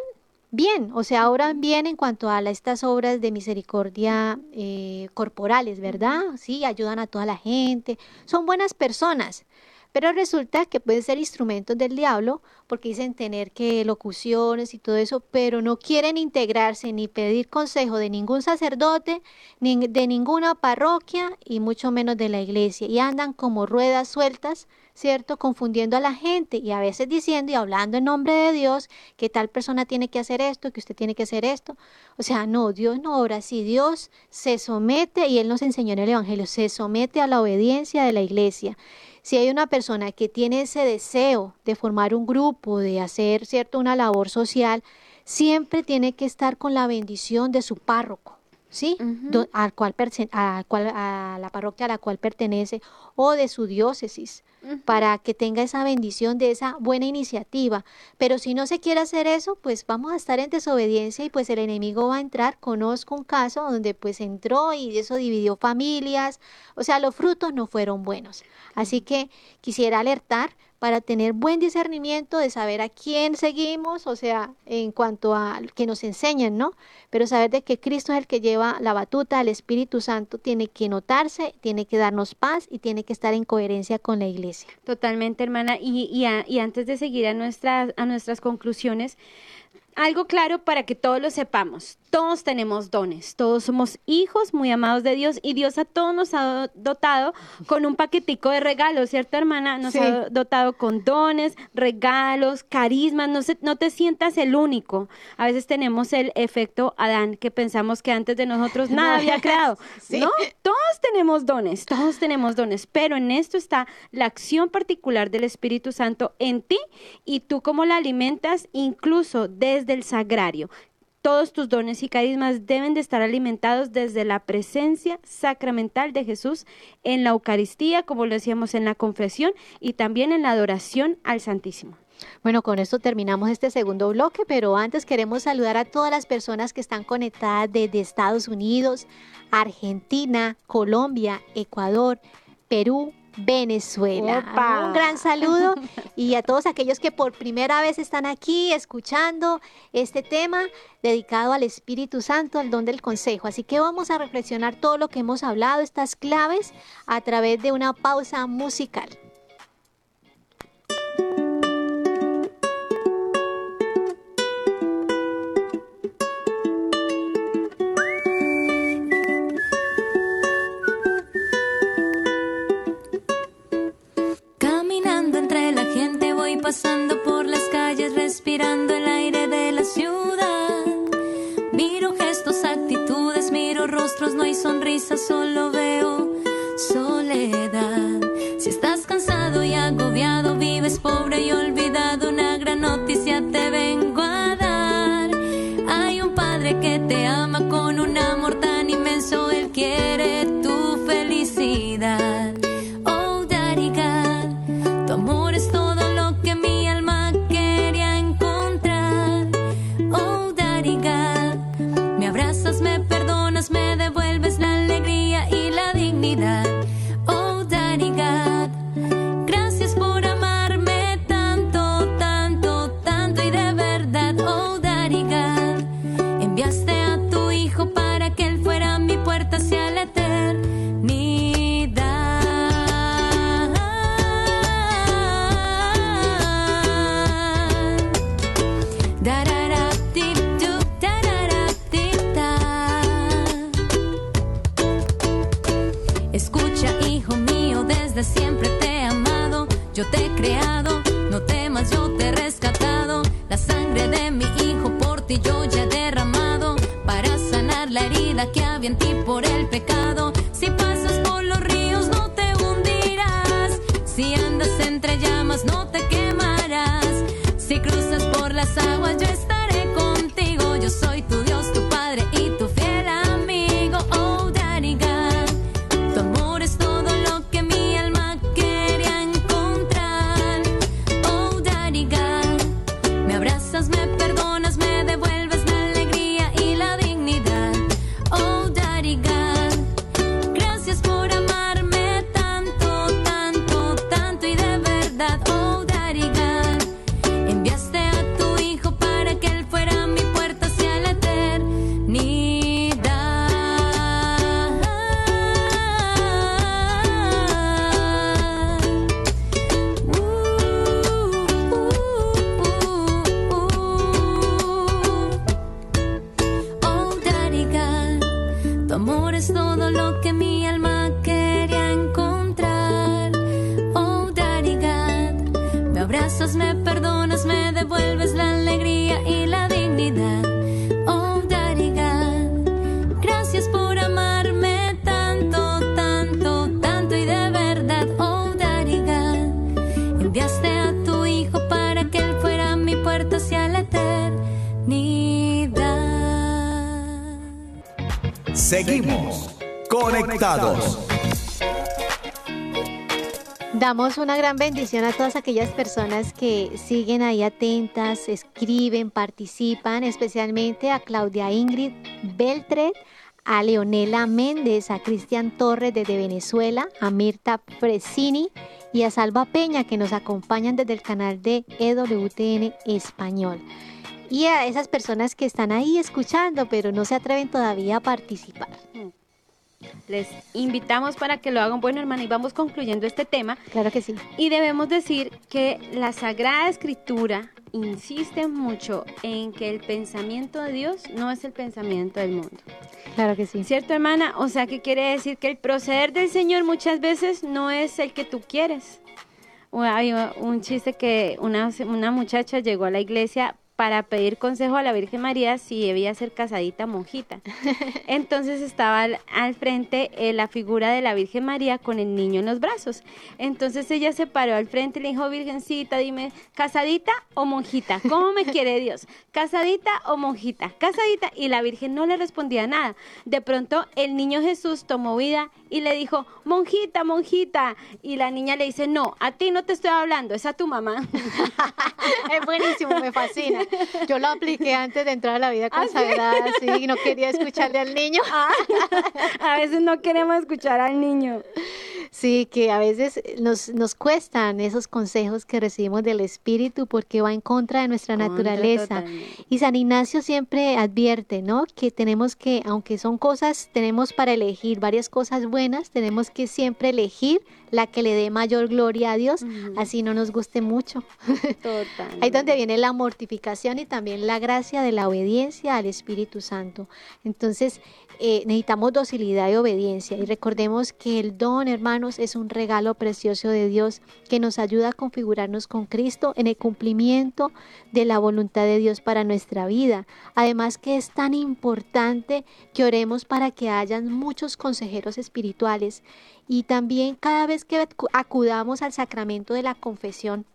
bien, o sea, obran bien en cuanto a estas obras de misericordia eh, corporales, ¿verdad? Sí, ayudan a toda la gente, son buenas personas, pero resulta que pueden ser instrumentos del diablo porque dicen tener que locuciones y todo eso, pero no quieren integrarse ni pedir consejo de ningún sacerdote, ni de ninguna parroquia y mucho menos de la iglesia. Y andan como ruedas sueltas, ¿cierto? Confundiendo a la gente y a veces diciendo y hablando en nombre de Dios que tal persona tiene que hacer esto, que usted tiene que hacer esto. O sea, no, Dios no obra así. Dios se somete, y Él nos enseñó en el Evangelio, se somete a la obediencia de la iglesia. Si hay una persona que tiene ese deseo de formar un grupo, de hacer cierto una labor social, siempre tiene que estar con la bendición de su párroco. ¿Sí? al cual, a, cual, a la parroquia a la cual pertenece o de su diócesis para que tenga esa bendición de esa buena iniciativa. Pero si no se quiere hacer eso, pues vamos a estar en desobediencia y pues el enemigo va a entrar. Conozco un caso donde pues entró y eso dividió familias, o sea, los frutos no fueron buenos. Así que quisiera alertar para tener buen discernimiento de saber a quién seguimos, o sea, en cuanto a que nos enseñan, ¿no? Pero saber de que Cristo es el que lleva la batuta, el Espíritu Santo tiene que notarse, tiene que darnos paz y tiene que estar en coherencia con la iglesia. Totalmente, hermana. Y, y, antes de seguir a, nuestras a nuestras conclusiones, algo claro para que todos lo sepamos. Todos tenemos dones, todos somos hijos muy amados de Dios y Dios a todos nos ha dotado con un paquetico de regalos, ¿cierto, hermana? Nos ha dotado con dones, regalos, carismas, no, no te sientas el único. A veces tenemos el efecto Adán, que pensamos que antes de nosotros nada había creado. No, todos tenemos dones, todos tenemos dones, pero en esto está la acción particular del Espíritu Santo en ti y tú cómo la alimentas incluso desde el sagrario. Todos tus dones y carismas deben de estar alimentados desde la presencia sacramental de Jesús en la Eucaristía, como lo decíamos en la confesión, y también en la adoración al Santísimo. Bueno, con esto terminamos este segundo bloque, pero antes queremos saludar a todas las personas que están conectadas desde Estados Unidos, Argentina, Colombia, Ecuador, Perú, Venezuela. Un gran saludo y a todos aquellos que por primera vez están aquí escuchando este tema dedicado al Espíritu Santo, al don del consejo. Así que vamos a reflexionar todo lo que hemos hablado, estas claves, a través de una pausa musical. Sonrisas, solo Seguimos conectados. Damos una gran bendición a todas aquellas personas que siguen ahí atentas, escriben, participan, especialmente a Claudia Ingrid Beltret, a Leonela Méndez, a Cristian Torres desde Venezuela, a Mirta Fresini y a Salva Peña que nos acompañan desde el canal de EWTN Español. Y a esas personas que están ahí escuchando pero no se atreven todavía a participar. Les invitamos para que lo hagan. Bueno, hermana, y vamos concluyendo este tema. Claro que sí. Y debemos decir que la Sagrada Escritura insiste mucho en que el pensamiento de Dios no es el pensamiento del mundo. Claro que sí. ¿Cierto, hermana? O sea, que quiere decir que el proceder del Señor muchas veces no es el que tú quieres. Hay un chiste que una, una muchacha llegó a la iglesia para pedir consejo a la Virgen María si debía ser casadita o monjita. Entonces estaba al, al frente eh, la figura de la Virgen María con el niño en los brazos. Entonces ella se paró al frente y le dijo, Virgencita, dime, ¿casadita o monjita? ¿Cómo me quiere Dios? ¿Casadita o monjita? ¿Casadita? Y la Virgen no le respondía nada. De pronto el niño Jesús tomó vida y le dijo, monjita, monjita. Y la niña le dice, no, a ti no te estoy hablando, es a tu mamá. Es buenísimo, me fascina. Yo lo apliqué antes de entrar a la vida ¿Ah, sí? consagrada, sí, y no quería escucharle al niño. a veces no queremos escuchar al niño. Sí, que a veces nos, nos cuestan esos consejos que recibimos del Espíritu porque va en contra de nuestra Contra naturaleza. totalmente. Y San Ignacio siempre advierte, ¿no? Que tenemos que, aunque son cosas, tenemos para elegir varias cosas buenas, tenemos que siempre elegir la que le dé mayor gloria a Dios, así no nos guste mucho. Total. Ahí donde viene la mortificación y también la gracia de la obediencia al Espíritu Santo. Entonces, eh, necesitamos docilidad y obediencia. Y recordemos que el don, hermanos, es un regalo precioso de Dios que nos ayuda a configurarnos con Cristo en el cumplimiento de la voluntad de Dios para nuestra vida. Además que es tan importante que oremos para que hayan muchos consejeros espirituales y también cada vez que acu- acudamos al sacramento de la confesión,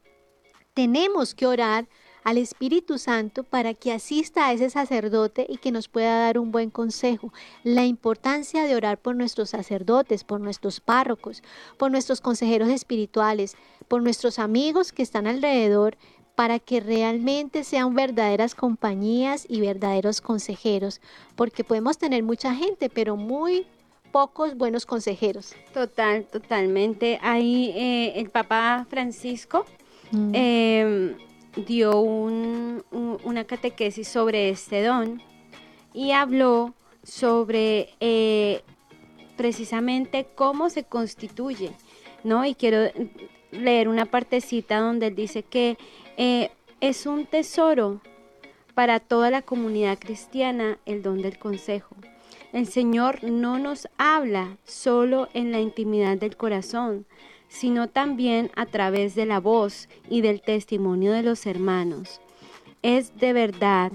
tenemos que orar al Espíritu Santo para que asista a ese sacerdote y que nos pueda dar un buen consejo. La importancia de orar por nuestros sacerdotes, por nuestros párrocos, por nuestros consejeros espirituales, por nuestros amigos que están alrededor, para que realmente sean verdaderas compañías y verdaderos consejeros, porque podemos tener mucha gente, pero muy pocos buenos consejeros. Total, totalmente. Ahí eh, el Papa Francisco mm. em, dio una catequesis sobre este don y habló sobre eh, precisamente cómo se constituye, ¿no? Y quiero leer una partecita donde él dice que eh, es un tesoro para toda la comunidad cristiana el don del consejo. El Señor no nos habla solo en la intimidad del corazón, sino también a través de la voz y del testimonio de los hermanos. Es de verdad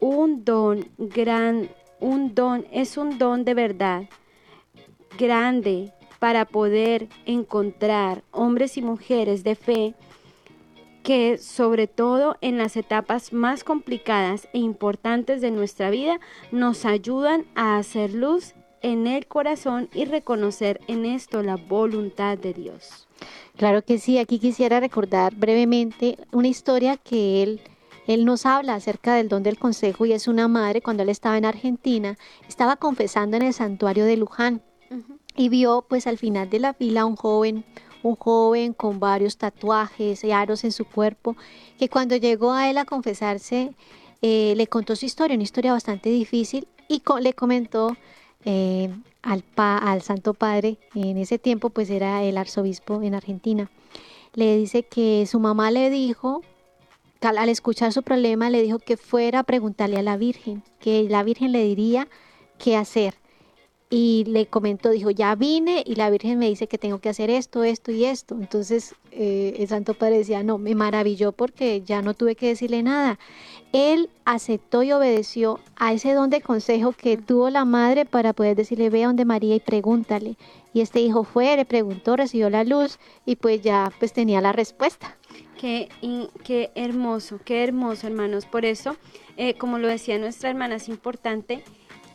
un don gran, un don, es un don de verdad grande para poder encontrar hombres y mujeres de fe que sobre todo en las etapas más complicadas e importantes de nuestra vida nos ayudan a hacer luz en el corazón y reconocer en esto la voluntad de Dios. Claro que sí, aquí quisiera recordar brevemente una historia que él, él nos habla acerca del don del consejo y es una madre cuando él estaba en Argentina, estaba confesando en el santuario de Luján y vio pues al final de la fila un joven, un joven con varios tatuajes y aros en su cuerpo, que cuando llegó a él a confesarse, eh, le contó su historia, una historia bastante difícil, y le comentó eh, al, al Santo Padre, en ese tiempo pues era el arzobispo en Argentina, le dice que su mamá le dijo, al escuchar su problema, le dijo que fuera a preguntarle a la Virgen, que la Virgen le diría qué hacer y le comentó, dijo, ya vine y la Virgen me dice que tengo que hacer esto, esto y esto. Entonces eh, el Santo Padre decía, no, me maravilló porque ya no tuve que decirle nada. Él aceptó y obedeció a ese don de consejo que tuvo la madre para poder decirle, ve a donde María y pregúntale. Y este hijo fue, le preguntó, recibió la luz y pues ya pues tenía la respuesta. Qué, qué hermoso, qué hermoso hermanos. Por eso, eh, como lo decía nuestra hermana, es importante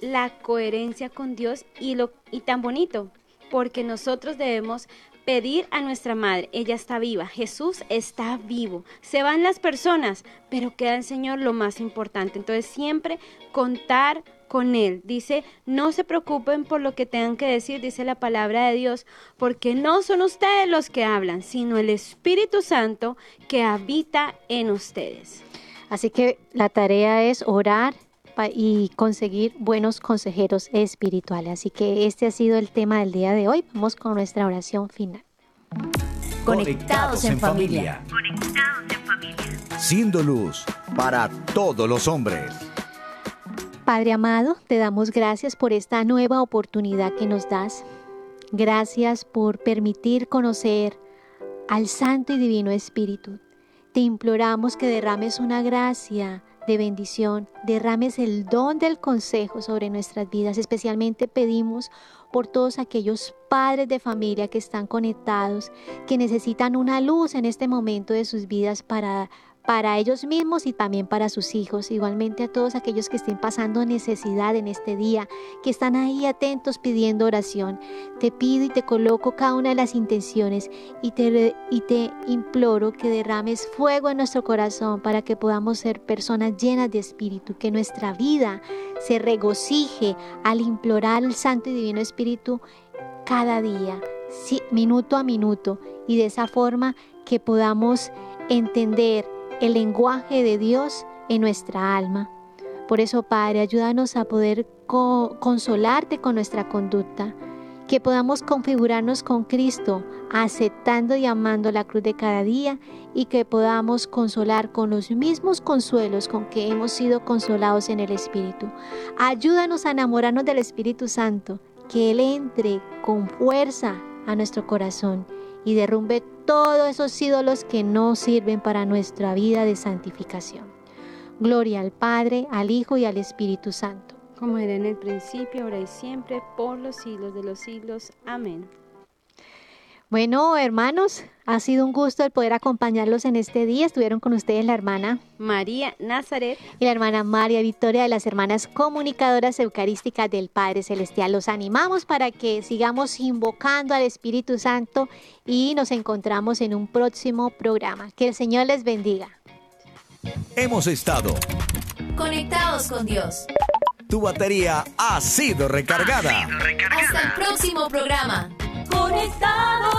la coherencia con Dios y, lo, y tan bonito, porque nosotros debemos pedir a nuestra madre, ella está viva, Jesús está vivo, se van las personas, pero queda el Señor lo más importante. Entonces siempre contar con Él. Dice, no se preocupen por lo que tengan que decir, dice la palabra de Dios, porque no son ustedes los que hablan, sino el Espíritu Santo que habita en ustedes. Así que la tarea es orar y conseguir buenos consejeros espirituales. Así que este ha sido el tema del día de hoy. Vamos con nuestra oración final. Conectados en familia. Conectados en familia. Siendo luz para todos los hombres. Padre amado, te damos gracias por esta nueva oportunidad que nos das. Gracias por permitir conocer al Santo y Divino Espíritu. Te imploramos que derrames una gracia de bendición, derrames el don del consejo sobre nuestras vidas. Especialmente pedimos por todos aquellos padres de familia que están conectados, que necesitan una luz en este momento de sus vidas para para ellos mismos y también para sus hijos. Igualmente a todos aquellos que estén pasando necesidad en este día, que están ahí atentos pidiendo oración. Te pido y te coloco cada una de las intenciones y te, y te imploro que derrames fuego en nuestro corazón para que podamos ser personas llenas de espíritu, que nuestra vida se regocije al implorar al Santo y Divino Espíritu cada día, minuto a minuto, y de esa forma que podamos entender el lenguaje de Dios en nuestra alma. Por eso, Padre, ayúdanos a poder consolarte con nuestra conducta, que podamos configurarnos con Cristo, aceptando y amando la cruz de cada día y que podamos consolar con los mismos consuelos con que hemos sido consolados en el Espíritu. Ayúdanos a enamorarnos del Espíritu Santo, que Él entre con fuerza a nuestro corazón y derrumbe todos esos ídolos que no sirven para nuestra vida de santificación. Gloria al Padre, al Hijo y al Espíritu Santo. Como era en el principio, ahora y siempre, por los siglos de los siglos. Amén. Bueno, hermanos, ha sido un gusto el poder acompañarlos en este día. Estuvieron con ustedes la hermana María Nazaret y la hermana María Victoria de las hermanas comunicadoras eucarísticas del Padre Celestial. Los animamos para que sigamos invocando al Espíritu Santo y nos encontramos en un próximo programa. Que el Señor les bendiga. Hemos estado conectados con Dios. Tu batería ha sido recargada. Hasta el próximo programa. Conectados.